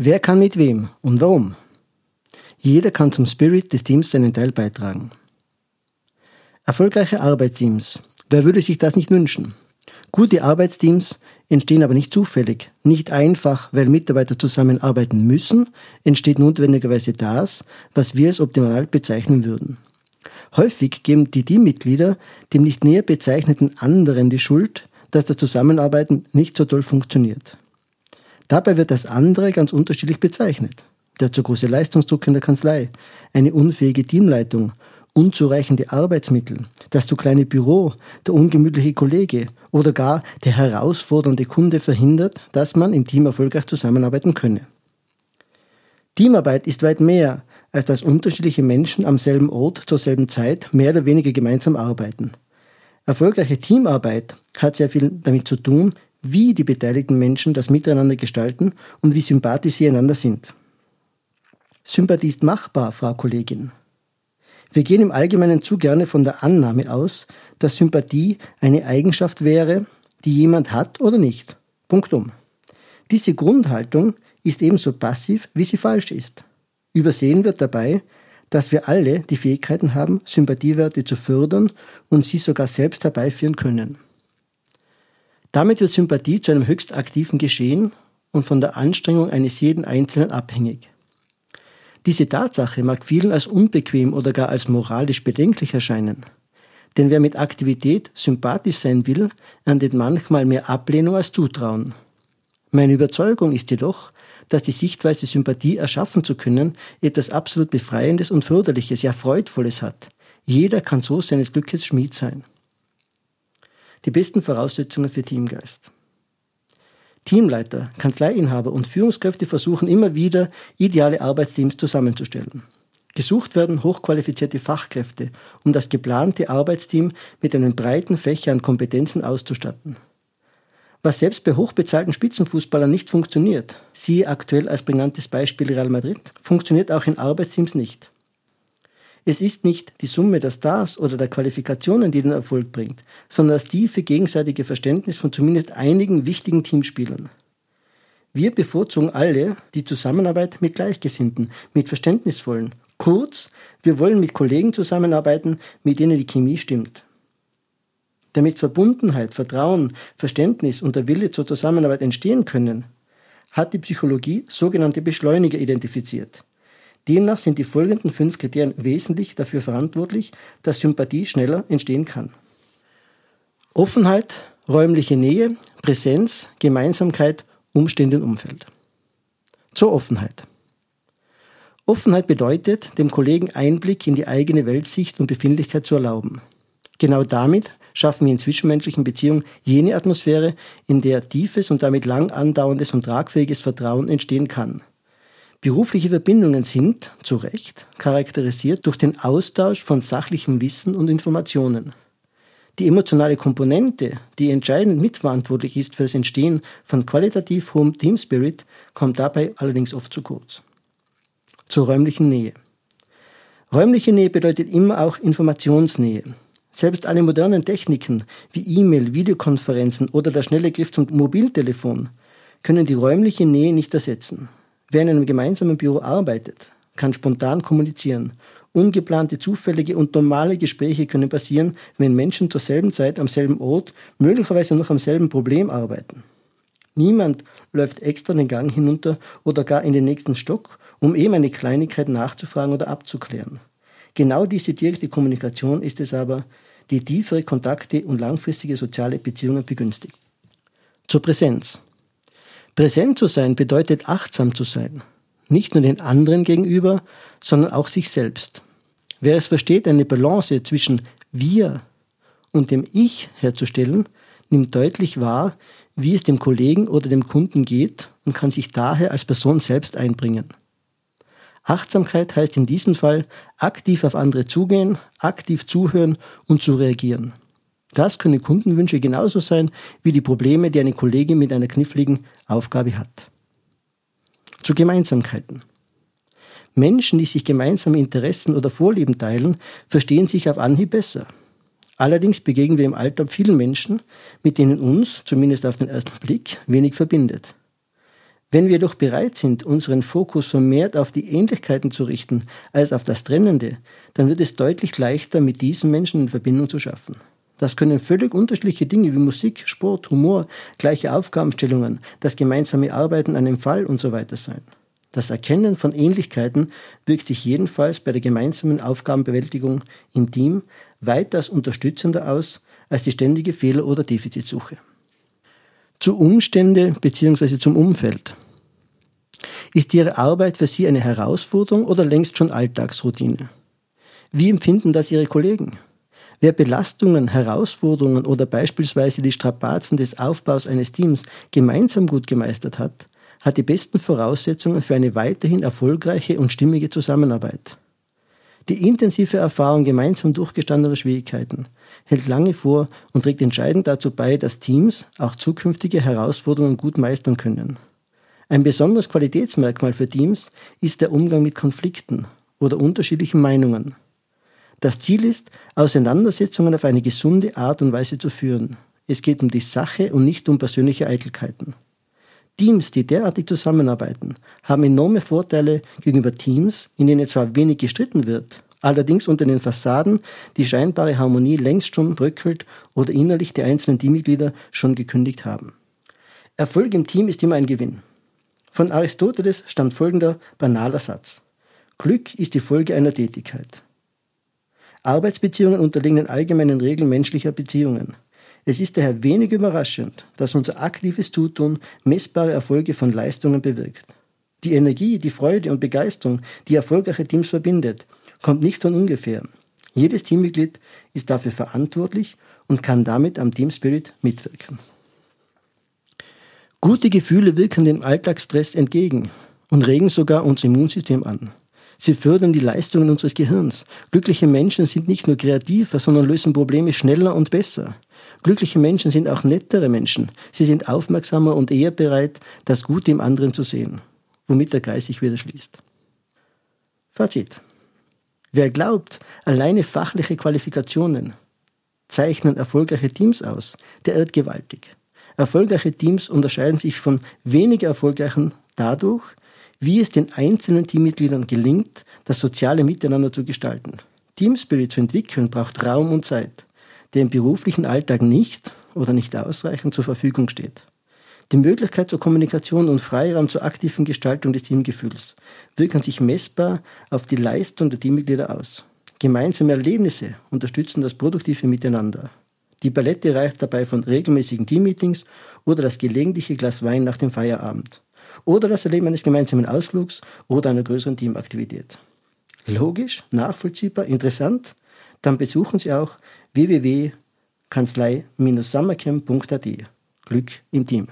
Wer kann mit wem und warum? Jeder kann zum Spirit des Teams seinen Teil beitragen. Erfolgreiche Arbeitsteams. Wer würde sich das nicht wünschen? Gute Arbeitsteams entstehen aber nicht zufällig, nicht einfach, weil Mitarbeiter zusammenarbeiten müssen, entsteht notwendigerweise das, was wir als optimal bezeichnen würden. Häufig geben die Teammitglieder dem nicht näher bezeichneten anderen die Schuld, dass das Zusammenarbeiten nicht so toll funktioniert. Dabei wird das andere ganz unterschiedlich bezeichnet. Der zu große Leistungsdruck in der Kanzlei, eine unfähige Teamleitung, unzureichende Arbeitsmittel, das zu kleine Büro, der ungemütliche Kollege oder gar der herausfordernde Kunde verhindert, dass man im Team erfolgreich zusammenarbeiten könne. Teamarbeit ist weit mehr, als dass unterschiedliche Menschen am selben Ort zur selben Zeit mehr oder weniger gemeinsam arbeiten. Erfolgreiche Teamarbeit hat sehr viel damit zu tun, wie die beteiligten Menschen das Miteinander gestalten und wie sympathisch sie einander sind. Sympathie ist machbar, Frau Kollegin. Wir gehen im Allgemeinen zu gerne von der Annahme aus, dass Sympathie eine Eigenschaft wäre, die jemand hat oder nicht. Punktum. Diese Grundhaltung ist ebenso passiv, wie sie falsch ist. Übersehen wird dabei, dass wir alle die Fähigkeiten haben, Sympathiewerte zu fördern und sie sogar selbst herbeiführen können. Damit wird Sympathie zu einem höchst aktiven Geschehen und von der Anstrengung eines jeden Einzelnen abhängig. Diese Tatsache mag vielen als unbequem oder gar als moralisch bedenklich erscheinen. Denn wer mit Aktivität sympathisch sein will, erntet manchmal mehr Ablehnung als Zutrauen. Meine Überzeugung ist jedoch, dass die Sichtweise Sympathie erschaffen zu können etwas absolut Befreiendes und Förderliches, ja Freudvolles hat. Jeder kann so seines Glückes Schmied sein. Die besten Voraussetzungen für Teamgeist. Teamleiter, Kanzleiinhaber und Führungskräfte versuchen immer wieder, ideale Arbeitsteams zusammenzustellen. Gesucht werden hochqualifizierte Fachkräfte, um das geplante Arbeitsteam mit einem breiten Fächer an Kompetenzen auszustatten. Was selbst bei hochbezahlten Spitzenfußballern nicht funktioniert, siehe aktuell als brillantes Beispiel Real Madrid, funktioniert auch in Arbeitsteams nicht. Es ist nicht die Summe der Stars oder der Qualifikationen, die den Erfolg bringt, sondern das tiefe gegenseitige Verständnis von zumindest einigen wichtigen Teamspielern. Wir bevorzugen alle die Zusammenarbeit mit Gleichgesinnten, mit Verständnisvollen. Kurz, wir wollen mit Kollegen zusammenarbeiten, mit denen die Chemie stimmt. Damit Verbundenheit, Vertrauen, Verständnis und der Wille zur Zusammenarbeit entstehen können, hat die Psychologie sogenannte Beschleuniger identifiziert. Demnach sind die folgenden fünf Kriterien wesentlich dafür verantwortlich, dass Sympathie schneller entstehen kann. Offenheit, räumliche Nähe, Präsenz, Gemeinsamkeit, Umstände und Umfeld. Zur Offenheit. Offenheit bedeutet, dem Kollegen Einblick in die eigene Weltsicht und Befindlichkeit zu erlauben. Genau damit schaffen wir in zwischenmenschlichen Beziehungen jene Atmosphäre, in der tiefes und damit lang andauerndes und tragfähiges Vertrauen entstehen kann. Berufliche Verbindungen sind, zu Recht, charakterisiert durch den Austausch von sachlichem Wissen und Informationen. Die emotionale Komponente, die entscheidend mitverantwortlich ist für das Entstehen von qualitativ hohem Teamspirit, kommt dabei allerdings oft zu kurz. Zur räumlichen Nähe. Räumliche Nähe bedeutet immer auch Informationsnähe. Selbst alle modernen Techniken wie E-Mail, Videokonferenzen oder der schnelle Griff zum Mobiltelefon können die räumliche Nähe nicht ersetzen. Wer in einem gemeinsamen Büro arbeitet, kann spontan kommunizieren. Ungeplante, zufällige und normale Gespräche können passieren, wenn Menschen zur selben Zeit am selben Ort, möglicherweise noch am selben Problem arbeiten. Niemand läuft extra den Gang hinunter oder gar in den nächsten Stock, um eben eine Kleinigkeit nachzufragen oder abzuklären. Genau diese direkte Kommunikation ist es aber, die tiefere Kontakte und langfristige soziale Beziehungen begünstigt. Zur Präsenz. Präsent zu sein bedeutet achtsam zu sein. Nicht nur den anderen gegenüber, sondern auch sich selbst. Wer es versteht, eine Balance zwischen wir und dem Ich herzustellen, nimmt deutlich wahr, wie es dem Kollegen oder dem Kunden geht und kann sich daher als Person selbst einbringen. Achtsamkeit heißt in diesem Fall aktiv auf andere zugehen, aktiv zuhören und zu reagieren. Das können Kundenwünsche genauso sein wie die Probleme, die eine Kollegin mit einer kniffligen Aufgabe hat. Zu Gemeinsamkeiten. Menschen, die sich gemeinsame Interessen oder Vorlieben teilen, verstehen sich auf Anhieb besser. Allerdings begegnen wir im Alltag vielen Menschen, mit denen uns, zumindest auf den ersten Blick, wenig verbindet. Wenn wir doch bereit sind, unseren Fokus vermehrt auf die Ähnlichkeiten zu richten als auf das Trennende, dann wird es deutlich leichter, mit diesen Menschen in Verbindung zu schaffen. Das können völlig unterschiedliche Dinge wie Musik, Sport, Humor, gleiche Aufgabenstellungen, das gemeinsame Arbeiten an einem Fall und so weiter sein. Das Erkennen von Ähnlichkeiten wirkt sich jedenfalls bei der gemeinsamen Aufgabenbewältigung im Team weitaus unterstützender aus als die ständige Fehler- oder Defizitsuche. Zu Umstände bzw. zum Umfeld. Ist Ihre Arbeit für Sie eine Herausforderung oder längst schon Alltagsroutine? Wie empfinden das Ihre Kollegen? Wer Belastungen, Herausforderungen oder beispielsweise die Strapazen des Aufbaus eines Teams gemeinsam gut gemeistert hat, hat die besten Voraussetzungen für eine weiterhin erfolgreiche und stimmige Zusammenarbeit. Die intensive Erfahrung gemeinsam durchgestandener Schwierigkeiten hält lange vor und trägt entscheidend dazu bei, dass Teams auch zukünftige Herausforderungen gut meistern können. Ein besonderes Qualitätsmerkmal für Teams ist der Umgang mit Konflikten oder unterschiedlichen Meinungen. Das Ziel ist, Auseinandersetzungen auf eine gesunde Art und Weise zu führen. Es geht um die Sache und nicht um persönliche Eitelkeiten. Teams, die derartig zusammenarbeiten, haben enorme Vorteile gegenüber Teams, in denen zwar wenig gestritten wird, allerdings unter den Fassaden die scheinbare Harmonie längst schon bröckelt oder innerlich die einzelnen Teammitglieder schon gekündigt haben. Erfolg im Team ist immer ein Gewinn. Von Aristoteles stammt folgender banaler Satz. Glück ist die Folge einer Tätigkeit. Arbeitsbeziehungen unterliegen den allgemeinen Regeln menschlicher Beziehungen. Es ist daher wenig überraschend, dass unser aktives Zutun messbare Erfolge von Leistungen bewirkt. Die Energie, die Freude und Begeisterung, die erfolgreiche Teams verbindet, kommt nicht von ungefähr. Jedes Teammitglied ist dafür verantwortlich und kann damit am Team Spirit mitwirken. Gute Gefühle wirken dem Alltagsstress entgegen und regen sogar unser Immunsystem an. Sie fördern die Leistungen unseres Gehirns. Glückliche Menschen sind nicht nur kreativer, sondern lösen Probleme schneller und besser. Glückliche Menschen sind auch nettere Menschen. Sie sind aufmerksamer und eher bereit, das Gute im anderen zu sehen, womit der Geist sich wieder schließt. Fazit. Wer glaubt, alleine fachliche Qualifikationen zeichnen erfolgreiche Teams aus, der irrt gewaltig. Erfolgreiche Teams unterscheiden sich von weniger erfolgreichen dadurch, wie es den einzelnen Teammitgliedern gelingt, das soziale Miteinander zu gestalten. Teamspirit zu entwickeln braucht Raum und Zeit der im beruflichen Alltag nicht oder nicht ausreichend zur Verfügung steht. Die Möglichkeit zur Kommunikation und Freiraum zur aktiven Gestaltung des Teamgefühls wirken sich messbar auf die Leistung der Teammitglieder aus. Gemeinsame Erlebnisse unterstützen das produktive Miteinander. Die Palette reicht dabei von regelmäßigen Teammeetings oder das gelegentliche Glas Wein nach dem Feierabend oder das Erleben eines gemeinsamen Ausflugs oder einer größeren Teamaktivität. Logisch, nachvollziehbar, interessant? Dann besuchen Sie auch www.kanzlei-summercamp.at. Glück im Team.